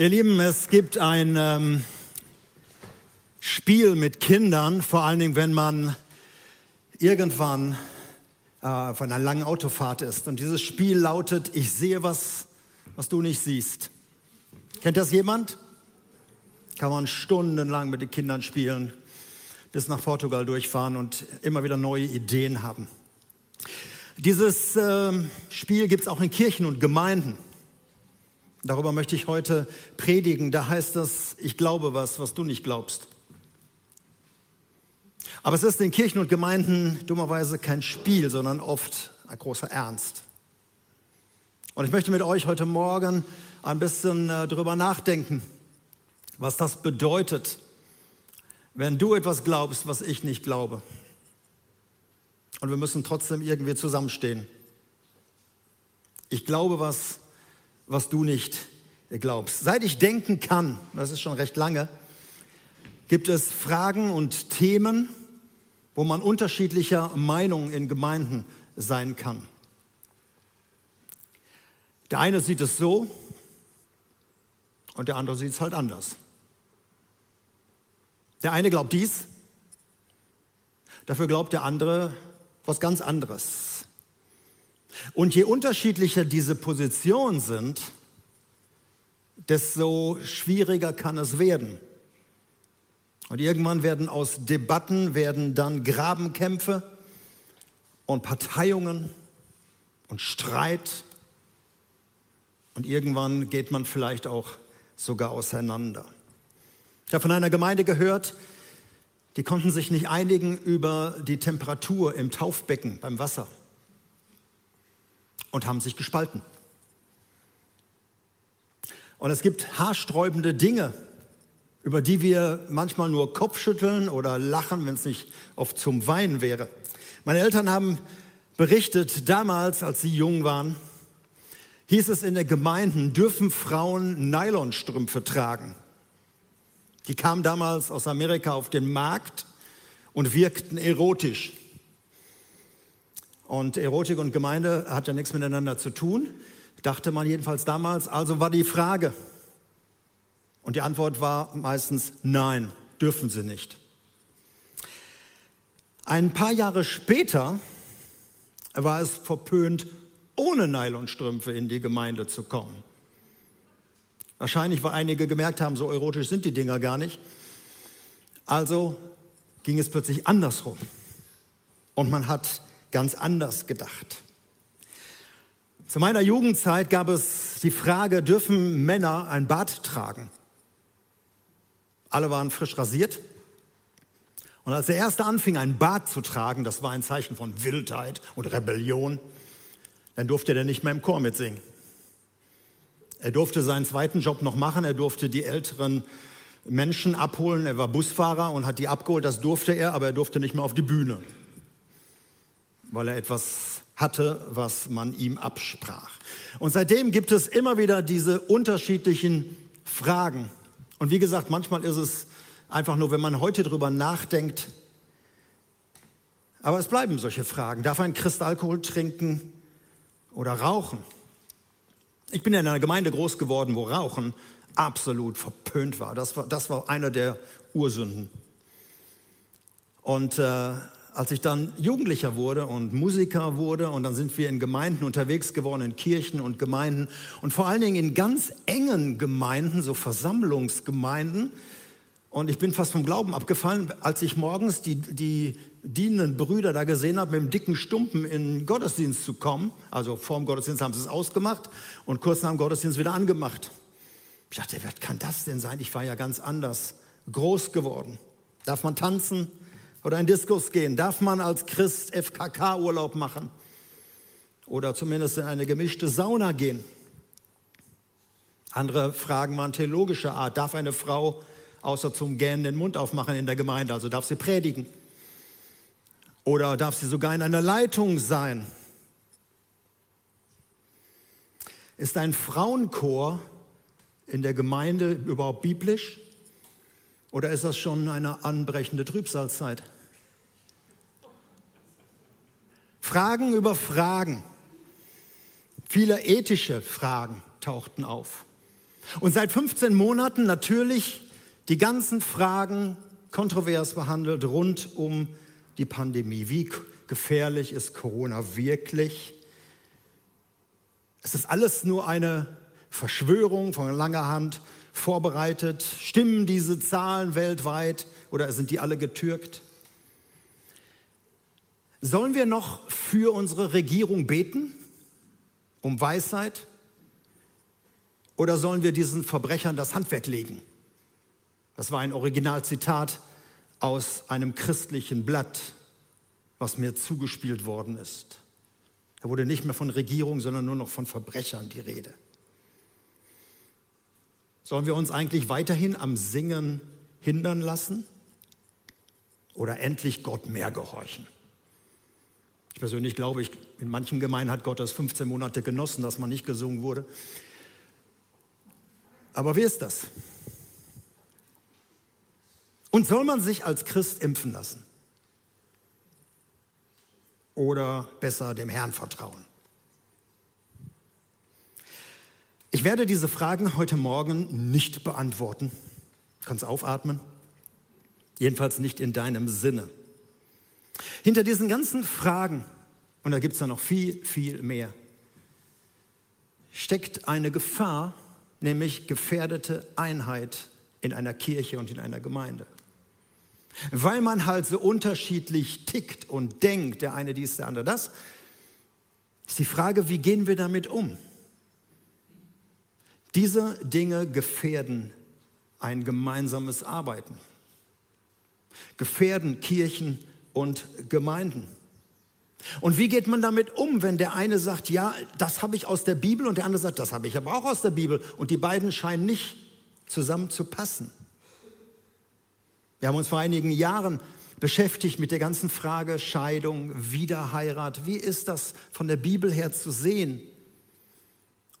Ihr Lieben, es gibt ein ähm, Spiel mit Kindern, vor allen Dingen, wenn man irgendwann äh, von einer langen Autofahrt ist. Und dieses Spiel lautet, ich sehe was, was du nicht siehst. Kennt das jemand? Kann man stundenlang mit den Kindern spielen, bis nach Portugal durchfahren und immer wieder neue Ideen haben. Dieses äh, Spiel gibt es auch in Kirchen und Gemeinden. Darüber möchte ich heute predigen. Da heißt es, ich glaube was, was du nicht glaubst. Aber es ist in Kirchen und Gemeinden dummerweise kein Spiel, sondern oft ein großer Ernst. Und ich möchte mit euch heute Morgen ein bisschen äh, darüber nachdenken, was das bedeutet, wenn du etwas glaubst, was ich nicht glaube. Und wir müssen trotzdem irgendwie zusammenstehen. Ich glaube was, was du nicht glaubst. Seit ich denken kann, das ist schon recht lange, gibt es Fragen und Themen, wo man unterschiedlicher Meinung in Gemeinden sein kann. Der eine sieht es so und der andere sieht es halt anders. Der eine glaubt dies, dafür glaubt der andere was ganz anderes. Und je unterschiedlicher diese Positionen sind, desto schwieriger kann es werden. Und irgendwann werden aus Debatten werden dann Grabenkämpfe und Parteiungen und Streit. Und irgendwann geht man vielleicht auch sogar auseinander. Ich habe von einer Gemeinde gehört, die konnten sich nicht einigen über die Temperatur im Taufbecken beim Wasser und haben sich gespalten. Und es gibt haarsträubende Dinge, über die wir manchmal nur Kopfschütteln oder lachen, wenn es nicht oft zum Weinen wäre. Meine Eltern haben berichtet, damals, als sie jung waren, hieß es in der Gemeinden, dürfen Frauen Nylonstrümpfe tragen. Die kamen damals aus Amerika auf den Markt und wirkten erotisch. Und Erotik und Gemeinde hat ja nichts miteinander zu tun, dachte man jedenfalls damals. Also war die Frage. Und die Antwort war meistens nein, dürfen sie nicht. Ein paar Jahre später war es verpönt, ohne Nylonstrümpfe in die Gemeinde zu kommen. Wahrscheinlich, weil einige gemerkt haben, so erotisch sind die Dinger gar nicht. Also ging es plötzlich andersrum. Und man hat ganz anders gedacht. Zu meiner Jugendzeit gab es die Frage, dürfen Männer ein Bart tragen? Alle waren frisch rasiert. Und als der Erste anfing, ein Bart zu tragen, das war ein Zeichen von Wildheit und Rebellion, dann durfte er nicht mehr im Chor mitsingen. Er durfte seinen zweiten Job noch machen, er durfte die älteren Menschen abholen, er war Busfahrer und hat die abgeholt, das durfte er, aber er durfte nicht mehr auf die Bühne weil er etwas hatte, was man ihm absprach. Und seitdem gibt es immer wieder diese unterschiedlichen Fragen. Und wie gesagt, manchmal ist es einfach nur, wenn man heute darüber nachdenkt, aber es bleiben solche Fragen. Darf ein Christ Alkohol trinken oder rauchen? Ich bin in einer Gemeinde groß geworden, wo Rauchen absolut verpönt war. Das war, das war einer der Ursünden. Und äh, als ich dann Jugendlicher wurde und Musiker wurde und dann sind wir in Gemeinden unterwegs geworden, in Kirchen und Gemeinden und vor allen Dingen in ganz engen Gemeinden, so Versammlungsgemeinden. Und ich bin fast vom Glauben abgefallen, als ich morgens die, die dienenden Brüder da gesehen habe, mit dem dicken Stumpen in den Gottesdienst zu kommen. Also vor dem Gottesdienst haben sie es ausgemacht und kurz nach dem Gottesdienst wieder angemacht. Ich dachte, wer kann das denn sein? Ich war ja ganz anders groß geworden. Darf man tanzen? Oder in Diskus gehen? Darf man als Christ FKK-Urlaub machen? Oder zumindest in eine gemischte Sauna gehen? Andere Fragen waren theologischer Art. Darf eine Frau außer zum Gähnen den Mund aufmachen in der Gemeinde? Also darf sie predigen? Oder darf sie sogar in einer Leitung sein? Ist ein Frauenchor in der Gemeinde überhaupt biblisch? Oder ist das schon eine anbrechende Trübsalzeit? Fragen über Fragen. Viele ethische Fragen tauchten auf. Und seit 15 Monaten natürlich die ganzen Fragen kontrovers behandelt rund um die Pandemie. Wie gefährlich ist Corona wirklich? Es ist alles nur eine Verschwörung von langer Hand vorbereitet. Stimmen diese Zahlen weltweit oder sind die alle getürkt? Sollen wir noch für unsere Regierung beten, um Weisheit? Oder sollen wir diesen Verbrechern das Handwerk legen? Das war ein Originalzitat aus einem christlichen Blatt, was mir zugespielt worden ist. Da wurde nicht mehr von Regierung, sondern nur noch von Verbrechern die Rede. Sollen wir uns eigentlich weiterhin am Singen hindern lassen oder endlich Gott mehr gehorchen? Ich persönlich glaube, ich, in manchen Gemeinden hat Gott das 15 Monate genossen, dass man nicht gesungen wurde. Aber wie ist das? Und soll man sich als Christ impfen lassen? Oder besser dem Herrn vertrauen? Ich werde diese Fragen heute Morgen nicht beantworten. Du kannst aufatmen. Jedenfalls nicht in deinem Sinne. Hinter diesen ganzen Fragen, und da gibt es ja noch viel, viel mehr, steckt eine Gefahr, nämlich gefährdete Einheit in einer Kirche und in einer Gemeinde. Weil man halt so unterschiedlich tickt und denkt, der eine dies, der andere das, ist die Frage, wie gehen wir damit um? Diese Dinge gefährden ein gemeinsames Arbeiten, gefährden Kirchen und Gemeinden. Und wie geht man damit um, wenn der eine sagt, ja, das habe ich aus der Bibel und der andere sagt, das habe ich aber auch aus der Bibel und die beiden scheinen nicht zusammen zu passen? Wir haben uns vor einigen Jahren beschäftigt mit der ganzen Frage Scheidung, Wiederheirat. Wie ist das von der Bibel her zu sehen?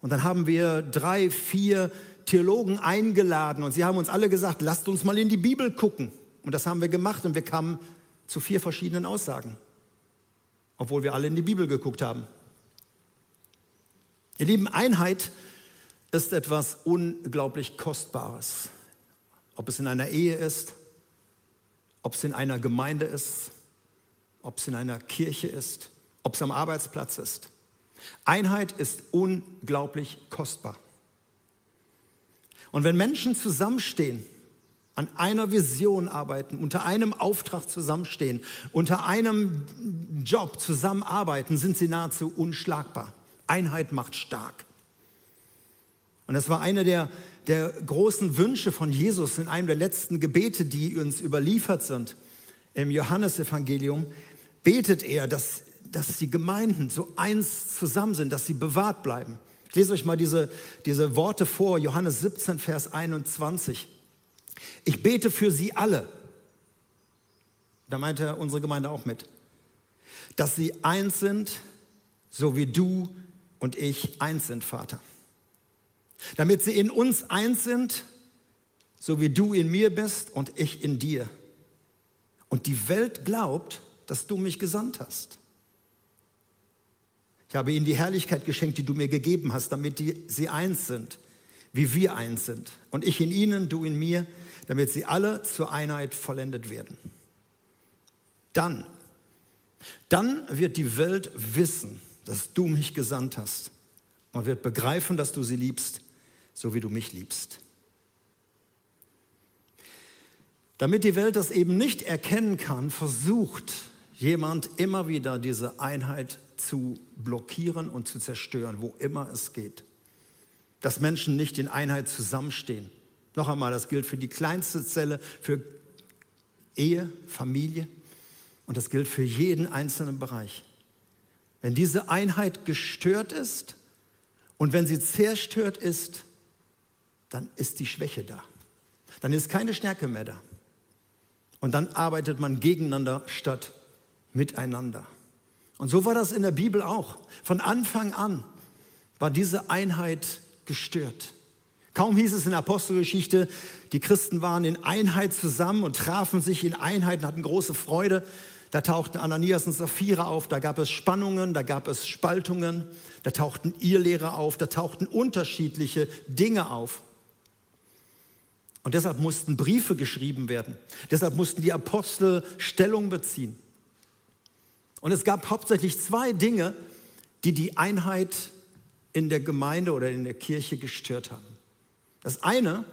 Und dann haben wir drei, vier Theologen eingeladen und sie haben uns alle gesagt, lasst uns mal in die Bibel gucken. Und das haben wir gemacht und wir kamen zu vier verschiedenen Aussagen obwohl wir alle in die Bibel geguckt haben. Ihr Lieben, Einheit ist etwas unglaublich Kostbares. Ob es in einer Ehe ist, ob es in einer Gemeinde ist, ob es in einer Kirche ist, ob es am Arbeitsplatz ist. Einheit ist unglaublich kostbar. Und wenn Menschen zusammenstehen, an einer Vision arbeiten, unter einem Auftrag zusammenstehen, unter einem Job zusammenarbeiten, sind sie nahezu unschlagbar. Einheit macht stark. Und das war einer der, der großen Wünsche von Jesus in einem der letzten Gebete, die uns überliefert sind. Im Johannesevangelium betet er, dass, dass die Gemeinden so eins zusammen sind, dass sie bewahrt bleiben. Ich lese euch mal diese, diese Worte vor, Johannes 17, Vers 21. Ich bete für sie alle. Da meinte unsere Gemeinde auch mit. Dass sie eins sind, so wie du und ich eins sind, Vater. Damit sie in uns eins sind, so wie du in mir bist und ich in dir. Und die Welt glaubt, dass du mich gesandt hast. Ich habe ihnen die Herrlichkeit geschenkt, die du mir gegeben hast, damit sie eins sind, wie wir eins sind. Und ich in ihnen, du in mir, damit sie alle zur Einheit vollendet werden. Dann, dann wird die Welt wissen, dass du mich gesandt hast. Man wird begreifen, dass du sie liebst, so wie du mich liebst. Damit die Welt das eben nicht erkennen kann, versucht jemand immer wieder diese Einheit zu blockieren und zu zerstören, wo immer es geht. Dass Menschen nicht in Einheit zusammenstehen. Noch einmal, das gilt für die kleinste Zelle, für Ehe, Familie und das gilt für jeden einzelnen Bereich. Wenn diese Einheit gestört ist und wenn sie zerstört ist, dann ist die Schwäche da. Dann ist keine Stärke mehr da. Und dann arbeitet man gegeneinander statt miteinander. Und so war das in der Bibel auch. Von Anfang an war diese Einheit gestört. Kaum hieß es in der Apostelgeschichte, die Christen waren in Einheit zusammen und trafen sich in Einheit und hatten große Freude. Da tauchten Ananias und Sapphira auf, da gab es Spannungen, da gab es Spaltungen, da tauchten Irrlehrer auf, da tauchten unterschiedliche Dinge auf. Und deshalb mussten Briefe geschrieben werden. Deshalb mussten die Apostel Stellung beziehen. Und es gab hauptsächlich zwei Dinge, die die Einheit in der Gemeinde oder in der Kirche gestört haben. Das eine,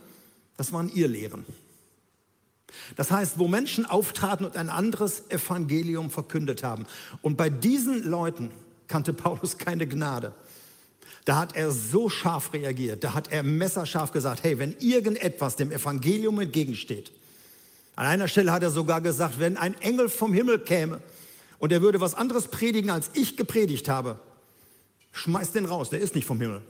das waren ihr Lehren. Das heißt, wo Menschen auftraten und ein anderes Evangelium verkündet haben. Und bei diesen Leuten kannte Paulus keine Gnade. Da hat er so scharf reagiert, da hat er messerscharf gesagt, hey, wenn irgendetwas dem Evangelium entgegensteht, an einer Stelle hat er sogar gesagt, wenn ein Engel vom Himmel käme und er würde was anderes predigen, als ich gepredigt habe, schmeißt den raus, der ist nicht vom Himmel.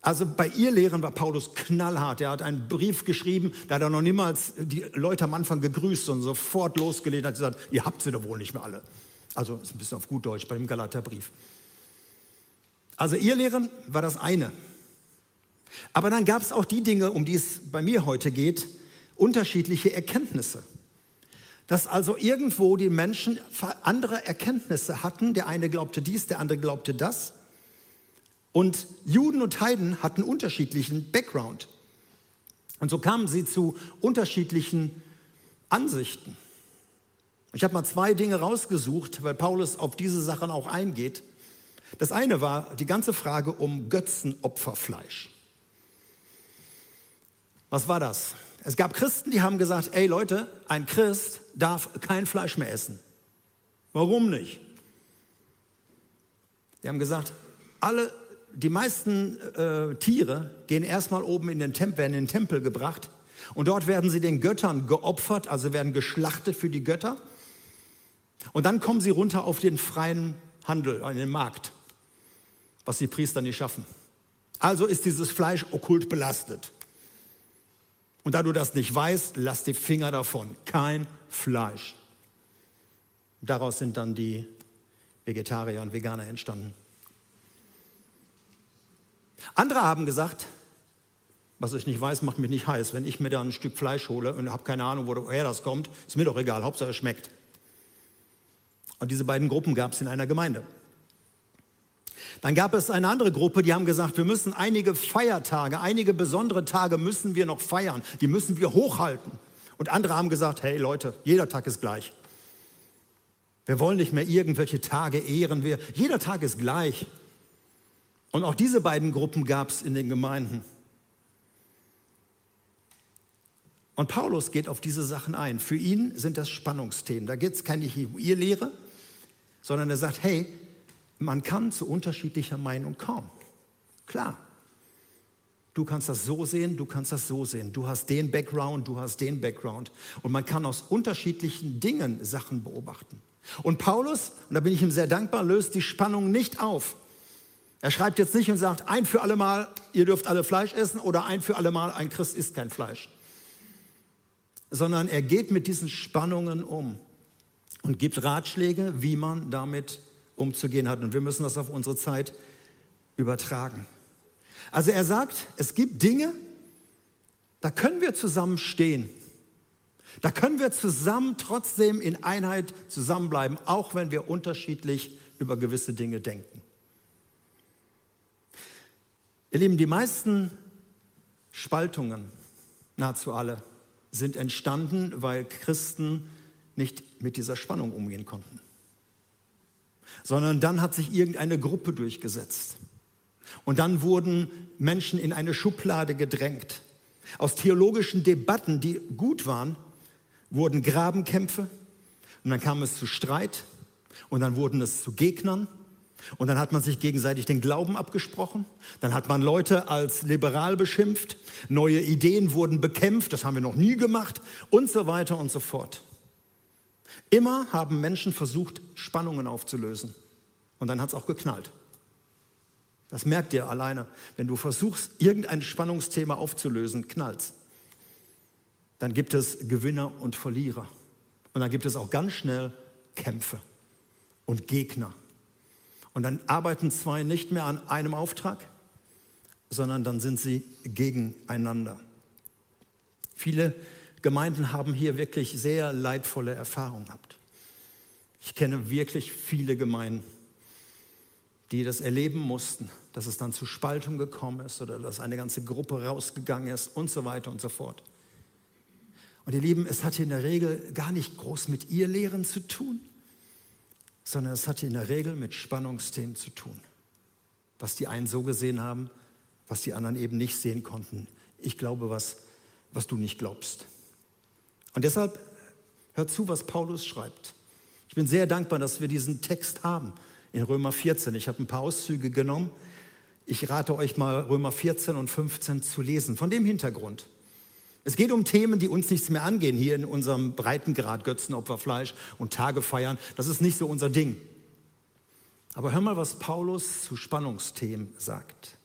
Also bei ihr Lehren war Paulus knallhart. Er hat einen Brief geschrieben, da hat er noch niemals die Leute am Anfang gegrüßt und sofort losgelegt, hat gesagt, ihr habt sie doch wohl nicht mehr alle. Also ist ein bisschen auf gut Deutsch bei dem Galaterbrief. Also ihr Lehren war das eine. Aber dann gab es auch die Dinge, um die es bei mir heute geht, unterschiedliche Erkenntnisse. Dass also irgendwo die Menschen andere Erkenntnisse hatten. Der eine glaubte dies, der andere glaubte das. Und Juden und Heiden hatten unterschiedlichen Background. Und so kamen sie zu unterschiedlichen Ansichten. Ich habe mal zwei Dinge rausgesucht, weil Paulus auf diese Sachen auch eingeht. Das eine war die ganze Frage um Götzenopferfleisch. Was war das? Es gab Christen, die haben gesagt, ey Leute, ein Christ darf kein Fleisch mehr essen. Warum nicht? Die haben gesagt, alle die meisten äh, Tiere gehen erstmal oben in den Tempel, werden in den Tempel gebracht und dort werden sie den Göttern geopfert, also werden geschlachtet für die Götter. Und dann kommen sie runter auf den freien Handel, an den Markt, was die Priester nicht schaffen. Also ist dieses Fleisch okkult belastet. Und da du das nicht weißt, lass die Finger davon. Kein Fleisch. Daraus sind dann die Vegetarier und Veganer entstanden. Andere haben gesagt, was ich nicht weiß, macht mich nicht heiß. Wenn ich mir da ein Stück Fleisch hole und habe keine Ahnung, woher das kommt, ist mir doch egal, Hauptsache es schmeckt. Und diese beiden Gruppen gab es in einer Gemeinde. Dann gab es eine andere Gruppe, die haben gesagt, wir müssen einige Feiertage, einige besondere Tage müssen wir noch feiern, die müssen wir hochhalten. Und andere haben gesagt, hey Leute, jeder Tag ist gleich. Wir wollen nicht mehr irgendwelche Tage ehren, wir, jeder Tag ist gleich. Und auch diese beiden Gruppen gab es in den Gemeinden. Und Paulus geht auf diese Sachen ein. Für ihn sind das Spannungsthemen. Da geht es keine Lehre, sondern er sagt, hey, man kann zu unterschiedlicher Meinung kommen. Klar. Du kannst das so sehen, du kannst das so sehen. Du hast den Background, du hast den Background. Und man kann aus unterschiedlichen Dingen Sachen beobachten. Und Paulus, und da bin ich ihm sehr dankbar, löst die Spannung nicht auf. Er schreibt jetzt nicht und sagt, ein für alle Mal, ihr dürft alle Fleisch essen oder ein für alle Mal, ein Christ isst kein Fleisch. Sondern er geht mit diesen Spannungen um und gibt Ratschläge, wie man damit umzugehen hat. Und wir müssen das auf unsere Zeit übertragen. Also er sagt, es gibt Dinge, da können wir zusammen stehen. Da können wir zusammen trotzdem in Einheit zusammenbleiben, auch wenn wir unterschiedlich über gewisse Dinge denken. Ihr Lieben, die meisten Spaltungen, nahezu alle, sind entstanden, weil Christen nicht mit dieser Spannung umgehen konnten. Sondern dann hat sich irgendeine Gruppe durchgesetzt. Und dann wurden Menschen in eine Schublade gedrängt. Aus theologischen Debatten, die gut waren, wurden Grabenkämpfe. Und dann kam es zu Streit. Und dann wurden es zu Gegnern. Und dann hat man sich gegenseitig den Glauben abgesprochen. Dann hat man Leute als liberal beschimpft. Neue Ideen wurden bekämpft. Das haben wir noch nie gemacht. Und so weiter und so fort. Immer haben Menschen versucht, Spannungen aufzulösen. Und dann hat es auch geknallt. Das merkt ihr alleine. Wenn du versuchst, irgendein Spannungsthema aufzulösen, knallt Dann gibt es Gewinner und Verlierer. Und dann gibt es auch ganz schnell Kämpfe und Gegner. Und dann arbeiten zwei nicht mehr an einem Auftrag, sondern dann sind sie gegeneinander. Viele Gemeinden haben hier wirklich sehr leidvolle Erfahrungen gehabt. Ich kenne wirklich viele Gemeinden, die das erleben mussten, dass es dann zu Spaltung gekommen ist oder dass eine ganze Gruppe rausgegangen ist und so weiter und so fort. Und ihr Lieben, es hat hier in der Regel gar nicht groß mit ihr Lehren zu tun, sondern es hat hier in der Regel mit Spannungsthemen zu tun. Was die einen so gesehen haben, was die anderen eben nicht sehen konnten. Ich glaube, was, was du nicht glaubst. Und deshalb hört zu, was Paulus schreibt. Ich bin sehr dankbar, dass wir diesen Text haben in Römer 14. Ich habe ein paar Auszüge genommen. Ich rate euch mal, Römer 14 und 15 zu lesen. Von dem Hintergrund. Es geht um Themen, die uns nichts mehr angehen, hier in unserem Breitengrad Götzenopferfleisch und Tage feiern. Das ist nicht so unser Ding. Aber hör mal, was Paulus zu Spannungsthemen sagt.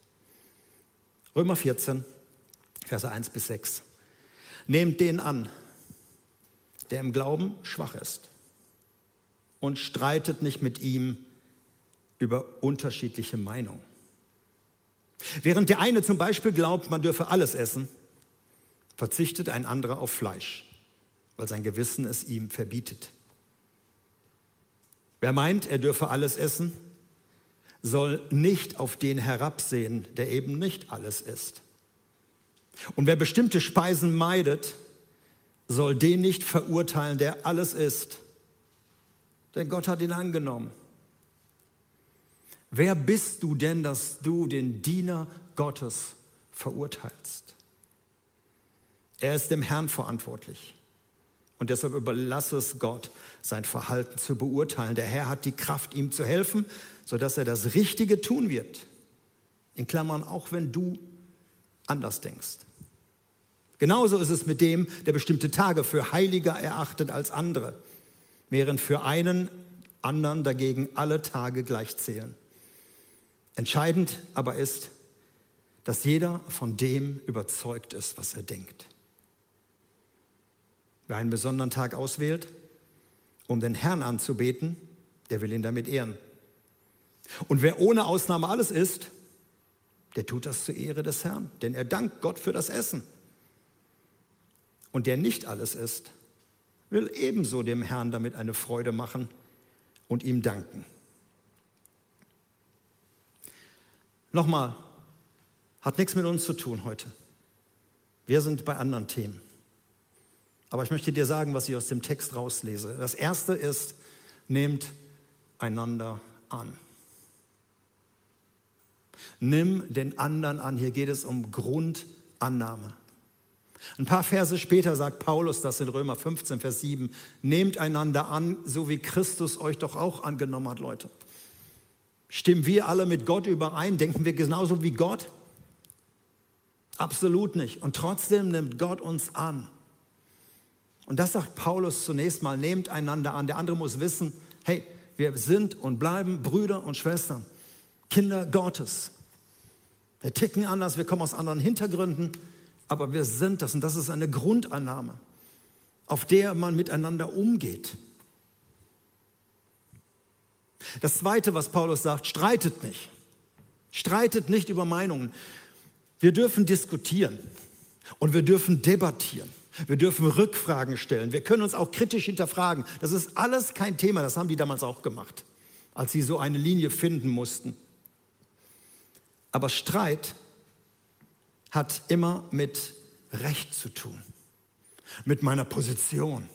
Römer 14, Verse 1 bis 6. Nehmt den an, der im Glauben schwach ist und streitet nicht mit ihm über unterschiedliche Meinungen. Während der eine zum Beispiel glaubt, man dürfe alles essen, verzichtet ein anderer auf Fleisch, weil sein Gewissen es ihm verbietet. Wer meint, er dürfe alles essen, soll nicht auf den herabsehen, der eben nicht alles isst. Und wer bestimmte Speisen meidet, soll den nicht verurteilen, der alles isst. Denn Gott hat ihn angenommen. Wer bist du denn, dass du den Diener Gottes verurteilst? Er ist dem Herrn verantwortlich. Und deshalb überlasse es Gott, sein Verhalten zu beurteilen. Der Herr hat die Kraft, ihm zu helfen, sodass er das Richtige tun wird. In Klammern, auch wenn du anders denkst. Genauso ist es mit dem, der bestimmte Tage für heiliger erachtet als andere, während für einen anderen dagegen alle Tage gleich zählen. Entscheidend aber ist, dass jeder von dem überzeugt ist, was er denkt. Wer einen besonderen Tag auswählt, um den Herrn anzubeten, der will ihn damit ehren. Und wer ohne Ausnahme alles isst, der tut das zur Ehre des Herrn, denn er dankt Gott für das Essen. Und der nicht alles isst, will ebenso dem Herrn damit eine Freude machen und ihm danken. Nochmal, hat nichts mit uns zu tun heute. Wir sind bei anderen Themen. Aber ich möchte dir sagen, was ich aus dem Text rauslese. Das erste ist, nehmt einander an. Nimm den anderen an. Hier geht es um Grundannahme. Ein paar Verse später sagt Paulus das in Römer 15, Vers 7. Nehmt einander an, so wie Christus euch doch auch angenommen hat, Leute. Stimmen wir alle mit Gott überein? Denken wir genauso wie Gott? Absolut nicht. Und trotzdem nimmt Gott uns an. Und das sagt Paulus zunächst mal, nehmt einander an. Der andere muss wissen, hey, wir sind und bleiben Brüder und Schwestern, Kinder Gottes. Wir ticken anders, wir kommen aus anderen Hintergründen, aber wir sind das und das ist eine Grundannahme, auf der man miteinander umgeht. Das Zweite, was Paulus sagt, streitet nicht. Streitet nicht über Meinungen. Wir dürfen diskutieren und wir dürfen debattieren. Wir dürfen Rückfragen stellen. Wir können uns auch kritisch hinterfragen. Das ist alles kein Thema. Das haben die damals auch gemacht, als sie so eine Linie finden mussten. Aber Streit hat immer mit Recht zu tun, mit meiner Position.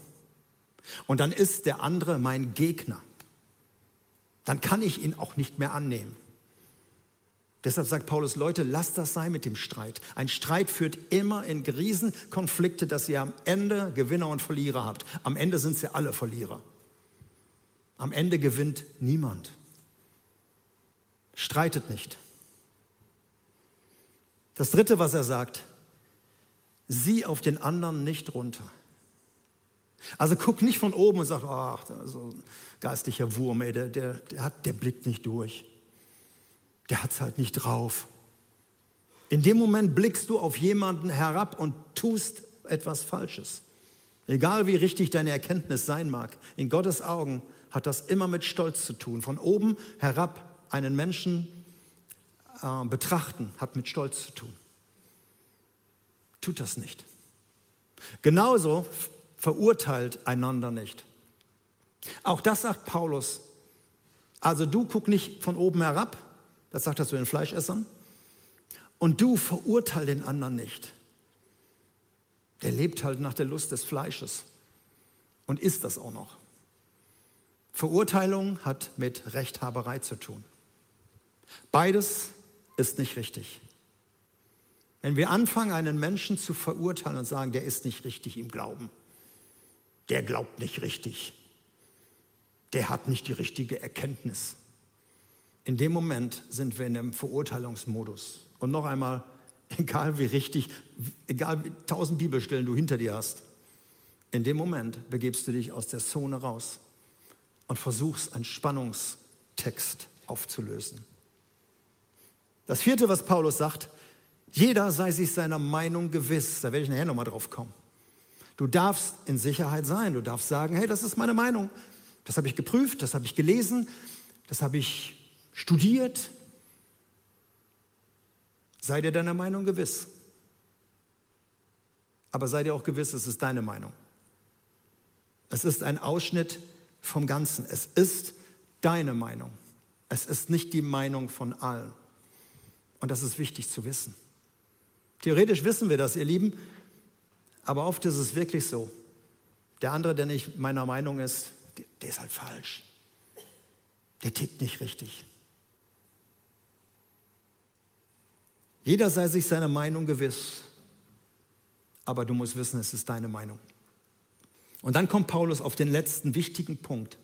Und dann ist der andere mein Gegner. Dann kann ich ihn auch nicht mehr annehmen. Deshalb sagt Paulus, Leute, lasst das sein mit dem Streit. Ein Streit führt immer in Riesenkonflikte, dass ihr am Ende Gewinner und Verlierer habt. Am Ende sind sie alle Verlierer. Am Ende gewinnt niemand. Streitet nicht. Das Dritte, was er sagt, sieh auf den anderen nicht runter. Also guck nicht von oben und sag, ach, so ein geistlicher Wurm, ey, der, der, der, hat, der blickt nicht durch der hat es halt nicht drauf. In dem Moment blickst du auf jemanden herab und tust etwas Falsches. Egal wie richtig deine Erkenntnis sein mag, in Gottes Augen hat das immer mit Stolz zu tun. Von oben herab einen Menschen äh, betrachten hat mit Stolz zu tun. Tut das nicht. Genauso verurteilt einander nicht. Auch das sagt Paulus. Also du guck nicht von oben herab, Das sagt er zu den Fleischessern. Und du verurteil den anderen nicht. Der lebt halt nach der Lust des Fleisches und isst das auch noch. Verurteilung hat mit Rechthaberei zu tun. Beides ist nicht richtig. Wenn wir anfangen, einen Menschen zu verurteilen und sagen, der ist nicht richtig im Glauben, der glaubt nicht richtig, der hat nicht die richtige Erkenntnis. In dem Moment sind wir in einem Verurteilungsmodus. Und noch einmal, egal wie richtig, egal wie tausend Bibelstellen du hinter dir hast, in dem Moment begebst du dich aus der Zone raus und versuchst, einen Spannungstext aufzulösen. Das vierte, was Paulus sagt, jeder sei sich seiner Meinung gewiss. Da werde ich nachher nochmal drauf kommen. Du darfst in Sicherheit sein. Du darfst sagen, hey, das ist meine Meinung. Das habe ich geprüft, das habe ich gelesen, das habe ich studiert. Sei dir deiner Meinung gewiss. Aber sei dir auch gewiss, es ist deine Meinung. Es ist ein Ausschnitt vom Ganzen. Es ist deine Meinung. Es ist nicht die Meinung von allen. Und das ist wichtig zu wissen. Theoretisch wissen wir das, ihr Lieben, aber oft ist es wirklich so. Der andere, der nicht meiner Meinung ist, der ist halt falsch. Der tickt nicht richtig. Jeder sei sich seiner Meinung gewiss, aber du musst wissen, es ist deine Meinung. Und dann kommt Paulus auf den letzten wichtigen Punkt.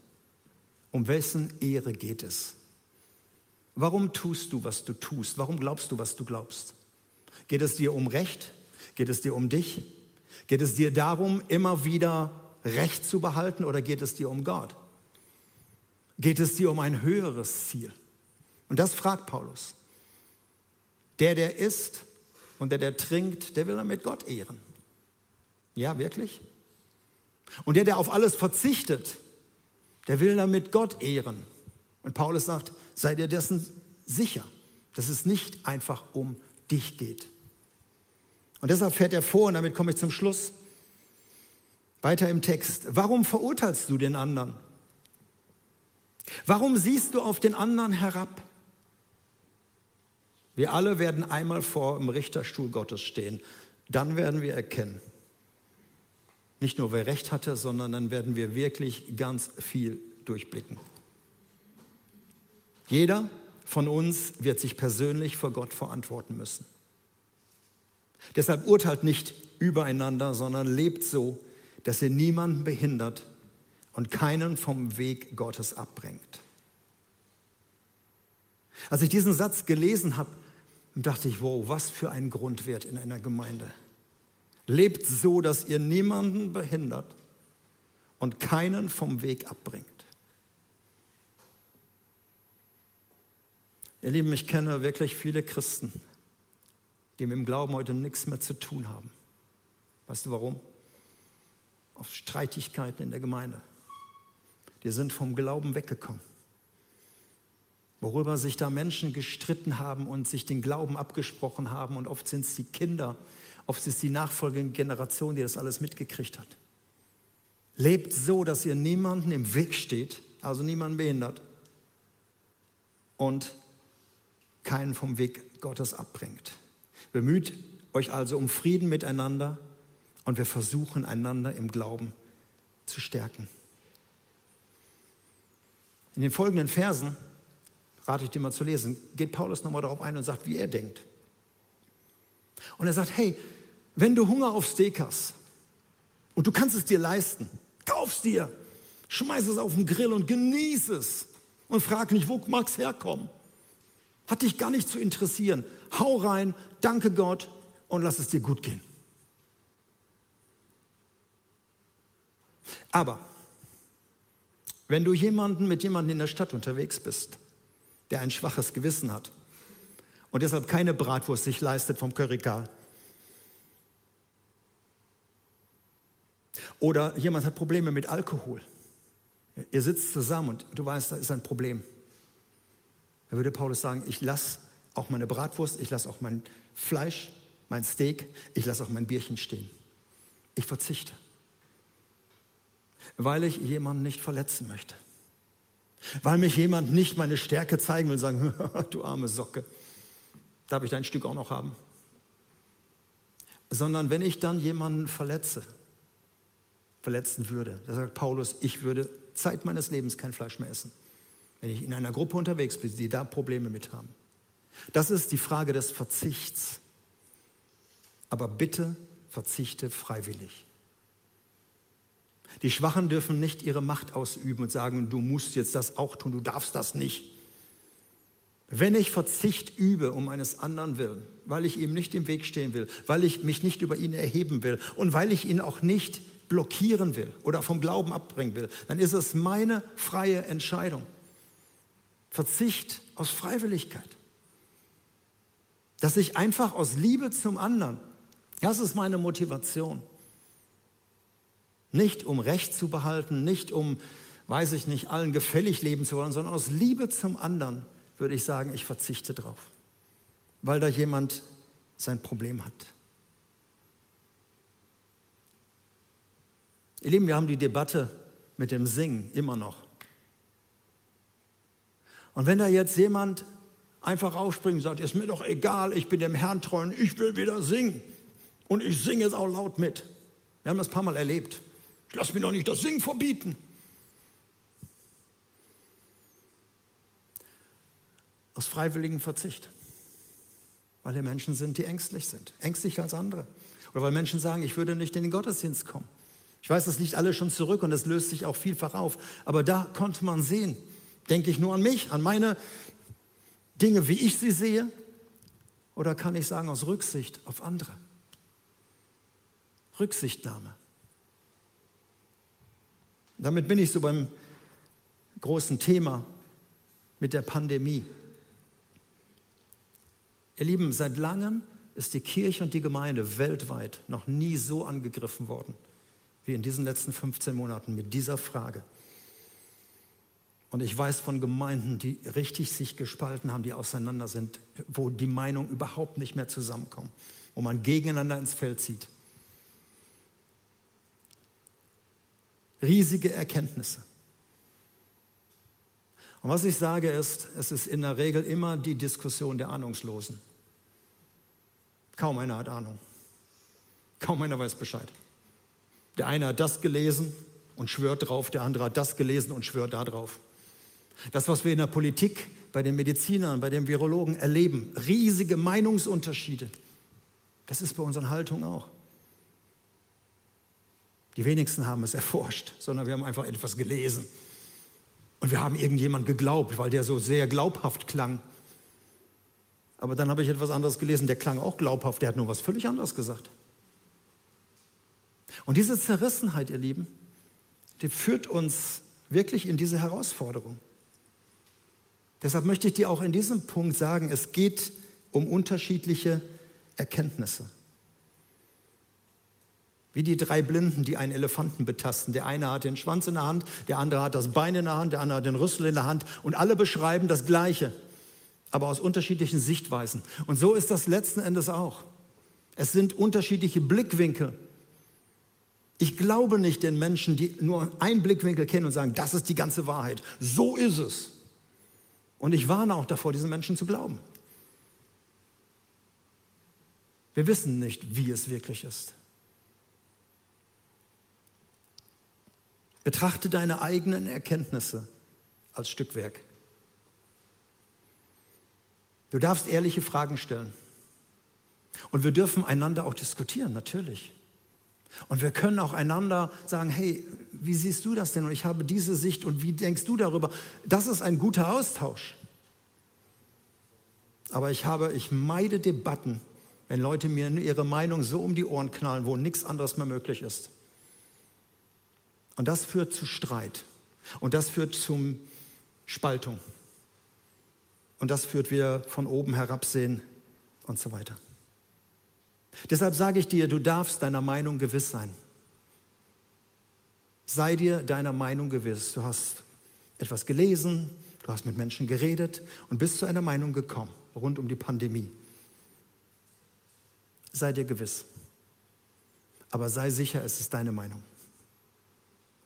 Um wessen Ehre geht es? Warum tust du, was du tust? Warum glaubst du, was du glaubst? Geht es dir um Recht? Geht es dir um dich? Geht es dir darum, immer wieder Recht zu behalten oder geht es dir um Gott? Geht es dir um ein höheres Ziel? Und das fragt Paulus. Der, der isst und der, der trinkt, der will damit Gott ehren. Ja, wirklich? Und der, der auf alles verzichtet, der will damit Gott ehren. Und Paulus sagt, sei dir dessen sicher, dass es nicht einfach um dich geht. Und deshalb fährt er vor, und damit komme ich zum Schluss, weiter im Text. Warum verurteilst du den anderen? Warum siehst du auf den anderen herab? Wir alle werden einmal vor dem Richterstuhl Gottes stehen. Dann werden wir erkennen, nicht nur wer recht hatte, sondern dann werden wir wirklich ganz viel durchblicken. Jeder von uns wird sich persönlich vor Gott verantworten müssen. Deshalb urteilt nicht übereinander, sondern lebt so, dass ihr niemanden behindert und keinen vom Weg Gottes abbringt. Als ich diesen Satz gelesen habe, dachte ich, wow, was für ein Grundwert in einer Gemeinde. Lebt so, dass ihr niemanden behindert und keinen vom Weg abbringt. Ihr Lieben, ich kenne wirklich viele Christen, die mit dem Glauben heute nichts mehr zu tun haben. Weißt du warum? Auf Streitigkeiten in der Gemeinde. Die sind vom Glauben weggekommen. Worüber sich da Menschen gestritten haben und sich den Glauben abgesprochen haben. Und oft sind es die Kinder, oft ist es die nachfolgende Generation, die das alles mitgekriegt hat. Lebt so, dass ihr niemanden im Weg steht, also niemanden behindert und keinen vom Weg Gottes abbringt. Bemüht euch also um Frieden miteinander und wir versuchen einander im Glauben zu stärken. In den folgenden Versen, rate ich dir mal zu lesen, geht Paulus nochmal darauf ein und sagt, wie er denkt. Und er sagt, hey, wenn du Hunger auf Steak hast und du kannst es dir leisten, kauf's dir, schmeiß es auf den Grill und genieß es und frag nicht, wo mag es herkommen. Hat dich gar nicht zu interessieren. Hau rein, danke Gott und lass es dir gut gehen. Aber wenn du jemanden mit jemandem in der Stadt unterwegs bist, der ein schwaches Gewissen hat und deshalb keine Bratwurst sich leistet vom Currycar, oder jemand hat Probleme mit Alkohol, ihr sitzt zusammen und du weißt, da ist ein Problem, da würde Paulus sagen, ich lasse auch meine Bratwurst, ich lasse auch mein Fleisch, mein Steak, ich lasse auch mein Bierchen stehen. Ich verzichte, weil ich jemanden nicht verletzen möchte. Weil mich jemand nicht meine Stärke zeigen will und sagen, du arme Socke, darf ich dein Stück auch noch haben? Sondern wenn ich dann jemanden verletze, verletzen würde, da sagt Paulus, ich würde Zeit meines Lebens kein Fleisch mehr essen, wenn ich in einer Gruppe unterwegs bin, die da Probleme mit haben. Das ist die Frage des Verzichts. Aber bitte verzichte freiwillig. Die Schwachen dürfen nicht ihre Macht ausüben und sagen, du musst jetzt das auch tun, du darfst das nicht. Wenn ich Verzicht übe um eines anderen willen, weil ich ihm nicht im Weg stehen will, weil ich mich nicht über ihn erheben will und weil ich ihn auch nicht blockieren will oder vom Glauben abbringen will, dann ist es meine freie Entscheidung. Verzicht aus Freiwilligkeit. Dass ich einfach aus Liebe zum anderen, das ist meine Motivation. Nicht um Recht zu behalten, nicht um, weiß ich nicht, allen gefällig leben zu wollen, sondern aus Liebe zum anderen würde ich sagen, ich verzichte drauf, weil da jemand sein Problem hat. Ihr Lieben, wir haben die Debatte mit dem Singen immer noch. Und wenn da jetzt jemand einfach aufspringt und sagt, ist mir doch egal, ich bin dem Herrn treu und ich will wieder singen. Und ich singe jetzt auch laut mit. Wir haben das ein paar Mal erlebt. Ich lasse mir doch nicht das Singen verbieten. Aus freiwilligem Verzicht. Weil hier Menschen sind, die ängstlich sind. Ängstlicher als andere. Oder weil Menschen sagen, ich würde nicht in den Gottesdienst kommen. Ich weiß, das liegt alles schon zurück und es löst sich auch vielfach auf. Aber da konnte man sehen, denke ich nur an mich, an meine Dinge, wie ich sie sehe? Oder kann ich sagen, aus Rücksicht auf andere? Rücksichtnahme. Damit bin ich so beim großen Thema mit der Pandemie. Ihr Lieben, seit langem ist die Kirche und die Gemeinde weltweit noch nie so angegriffen worden wie in diesen letzten 15 Monaten mit dieser Frage. Und ich weiß von Gemeinden, die richtig sich gespalten haben, die auseinander sind, wo die Meinungen überhaupt nicht mehr zusammenkommen, wo man gegeneinander ins Feld zieht. Riesige Erkenntnisse. Und was ich sage ist, es ist in der Regel immer die Diskussion der Ahnungslosen. Kaum einer hat Ahnung. Kaum einer weiß Bescheid. Der eine hat das gelesen und schwört drauf, der andere hat das gelesen und schwört da drauf. Das, was wir in der Politik, bei den Medizinern, bei den Virologen erleben, riesige Meinungsunterschiede, das ist bei unseren Haltungen auch. Die wenigsten haben es erforscht, sondern wir haben einfach etwas gelesen. Und wir haben irgendjemand geglaubt, weil der so sehr glaubhaft klang. Aber dann habe ich etwas anderes gelesen, der klang auch glaubhaft, der hat nur was völlig anderes gesagt. Und diese Zerrissenheit, ihr Lieben, die führt uns wirklich in diese Herausforderung. Deshalb möchte ich dir auch in diesem Punkt sagen, es geht um unterschiedliche Erkenntnisse. Wie die drei Blinden, die einen Elefanten betasten. Der eine hat den Schwanz in der Hand, der andere hat das Bein in der Hand, der andere hat den Rüssel in der Hand und alle beschreiben das Gleiche, aber aus unterschiedlichen Sichtweisen. Und so ist das letzten Endes auch. Es sind unterschiedliche Blickwinkel. Ich glaube nicht den Menschen, die nur einen Blickwinkel kennen und sagen, das ist die ganze Wahrheit. So ist es. Und ich warne auch davor, diesen Menschen zu glauben. Wir wissen nicht, wie es wirklich ist. Betrachte deine eigenen Erkenntnisse als Stückwerk. Du darfst ehrliche Fragen stellen. Und wir dürfen einander auch diskutieren, natürlich. Und wir können auch einander sagen, hey, wie siehst du das denn? Und ich habe diese Sicht und wie denkst du darüber? Das ist ein guter Austausch. Aber ich habe, ich meide Debatten, wenn Leute mir ihre Meinung so um die Ohren knallen, wo nichts anderes mehr möglich ist. Und das führt zu Streit. Und das führt zum Spaltung. Und das führt wieder von oben herabsehen und so weiter. Deshalb sage ich dir, du darfst deiner Meinung gewiss sein. Sei dir deiner Meinung gewiss. Du hast etwas gelesen, du hast mit Menschen geredet und bist zu einer Meinung gekommen rund um die Pandemie. Sei dir gewiss. Aber sei sicher, es ist deine Meinung.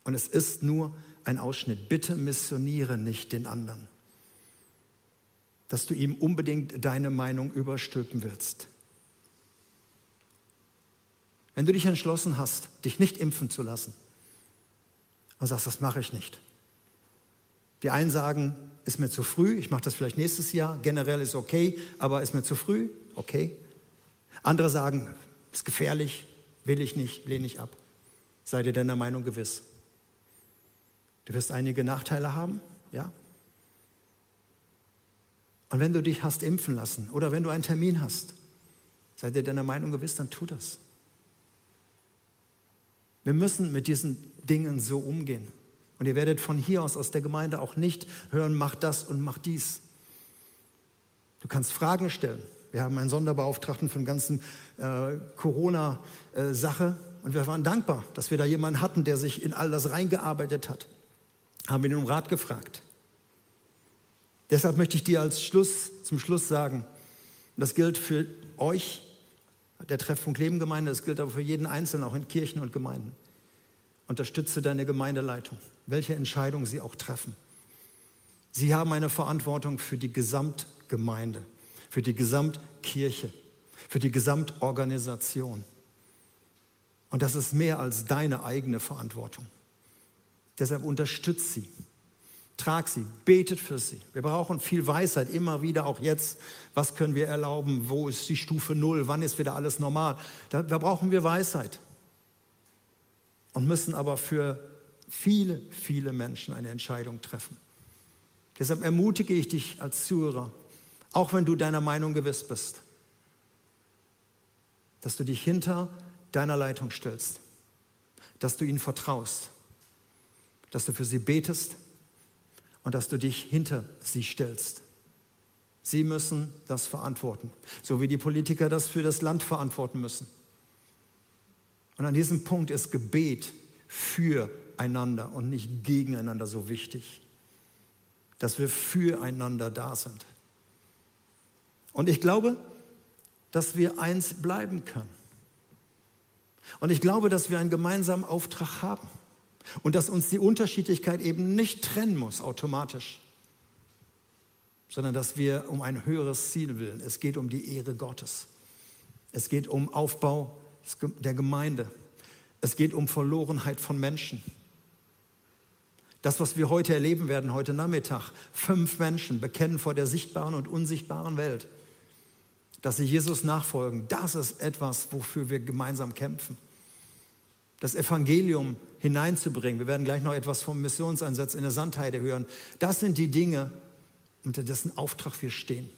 Und es ist nur ein Ausschnitt. Bitte missioniere nicht den anderen, dass du ihm unbedingt deine Meinung überstülpen willst. Wenn du dich entschlossen hast, dich nicht impfen zu lassen und sagst, das mache ich nicht. Die einen sagen, ist mir zu früh, ich mache das vielleicht nächstes Jahr, generell ist okay, aber ist mir zu früh, okay. Andere sagen, ist gefährlich, will ich nicht, lehne ich ab. Sei dir deiner Meinung gewiss. Du wirst einige Nachteile haben, ja. Und wenn du dich hast impfen lassen oder wenn du einen Termin hast, sei dir deiner Meinung gewiss, dann tu das. Wir müssen mit diesen Dingen so umgehen. Und ihr werdet von hier aus, aus der Gemeinde auch nicht hören, mach das und mach dies. Du kannst Fragen stellen. Wir haben einen Sonderbeauftragten von der ganzen äh, Corona-Sache und wir waren dankbar, dass wir da jemanden hatten, der sich in all das reingearbeitet hat. Haben wir ihn um Rat gefragt. Deshalb möchte ich dir als Schluss, zum Schluss sagen, und das gilt für euch, der Treffpunkt Leben Gemeinde, das gilt aber für jeden Einzelnen, auch in Kirchen und Gemeinden. Unterstütze deine Gemeindeleitung, welche Entscheidungen sie auch treffen. Sie haben eine Verantwortung für die Gesamtgemeinde, für die Gesamtkirche, für die Gesamtorganisation. Und das ist mehr als deine eigene Verantwortung. Deshalb unterstützt sie, trag sie, betet für sie. Wir brauchen viel Weisheit, immer wieder, auch jetzt. Was können wir erlauben? Wo ist die Stufe Null? Wann ist wieder alles normal? Da, da brauchen wir Weisheit und müssen aber für viele, viele Menschen eine Entscheidung treffen. Deshalb ermutige ich dich als Zuhörer, auch wenn du deiner Meinung gewiss bist, dass du dich hinter deiner Leitung stellst, dass du ihnen vertraust, dass du für sie betest und dass du dich hinter sie stellst. Sie müssen das verantworten, so wie die Politiker das für das Land verantworten müssen. Und an diesem Punkt ist Gebet füreinander und nicht gegeneinander so wichtig, dass wir füreinander da sind. Und ich glaube, dass wir eins bleiben können. Und ich glaube, dass wir einen gemeinsamen Auftrag haben und dass uns die Unterschiedlichkeit eben nicht trennen muss automatisch, sondern dass wir um ein höheres Ziel willen. Es geht um die Ehre Gottes. Es geht um Aufbau der Gemeinde. Es geht um Verlorenheit von Menschen. Das, was wir heute erleben werden, heute Nachmittag, fünf Menschen bekennen vor der sichtbaren und unsichtbaren Welt, dass sie Jesus nachfolgen, das ist etwas, wofür wir gemeinsam kämpfen. Das Evangelium hineinzubringen. Wir werden gleich noch etwas vom Missionseinsatz in der Sandheide hören. Das sind die Dinge, unter dessen Auftrag wir stehen.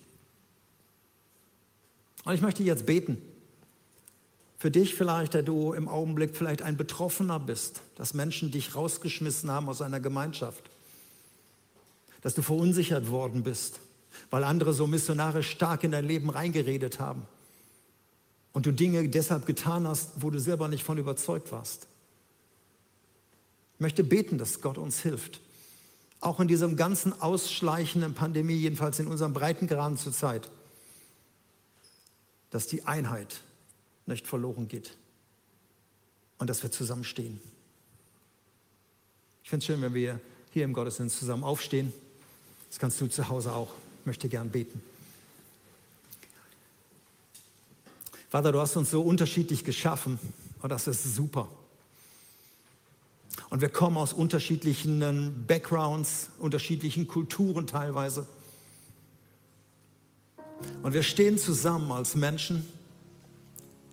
Und ich möchte jetzt beten. Für dich vielleicht, der du im Augenblick vielleicht ein Betroffener bist, dass Menschen dich rausgeschmissen haben aus einer Gemeinschaft, dass du verunsichert worden bist, weil andere so missionarisch stark in dein Leben reingeredet haben und du Dinge deshalb getan hast, wo du selber nicht von überzeugt warst. Ich möchte beten, dass Gott uns hilft. Auch in diesem ganzen ausschleichenden Pandemie, jedenfalls in unserem Breitengraden zurzeit, dass die Einheit nicht verloren geht und dass wir zusammenstehen. Ich finde es schön, wenn wir hier im Gottesdienst zusammen aufstehen. Das kannst du zu Hause auch. Ich möchte gern beten. Vater, du hast uns so unterschiedlich geschaffen und das ist super. Und wir kommen aus unterschiedlichen Backgrounds, unterschiedlichen Kulturen teilweise. Und wir stehen zusammen als Menschen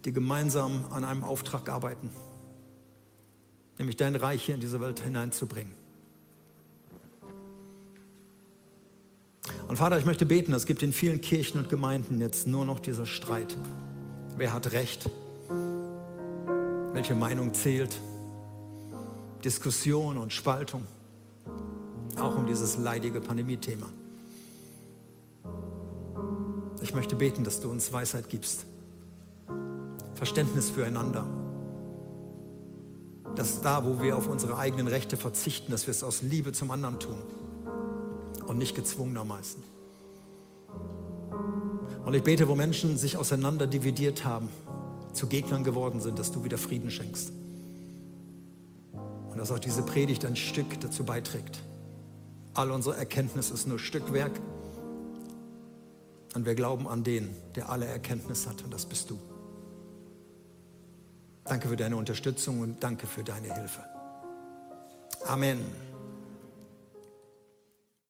die gemeinsam an einem Auftrag arbeiten, nämlich dein Reich hier in diese Welt hineinzubringen. Und Vater, ich möchte beten, es gibt in vielen Kirchen und Gemeinden jetzt nur noch dieser Streit. Wer hat Recht? Welche Meinung zählt? Diskussion und Spaltung. Auch um dieses leidige Pandemie-Thema. Ich möchte beten, dass du uns Weisheit gibst Verständnis füreinander. Dass da, wo wir auf unsere eigenen Rechte verzichten, dass wir es aus Liebe zum anderen tun und nicht gezwungenermaßen. Und ich bete, wo Menschen sich auseinander dividiert haben, zu Gegnern geworden sind, dass du wieder Frieden schenkst. Und dass auch diese Predigt ein Stück dazu beiträgt. All unsere Erkenntnis ist nur Stückwerk. Und wir glauben an den, der alle Erkenntnis hat, und das bist du. Danke für deine Unterstützung und danke für deine Hilfe. Amen.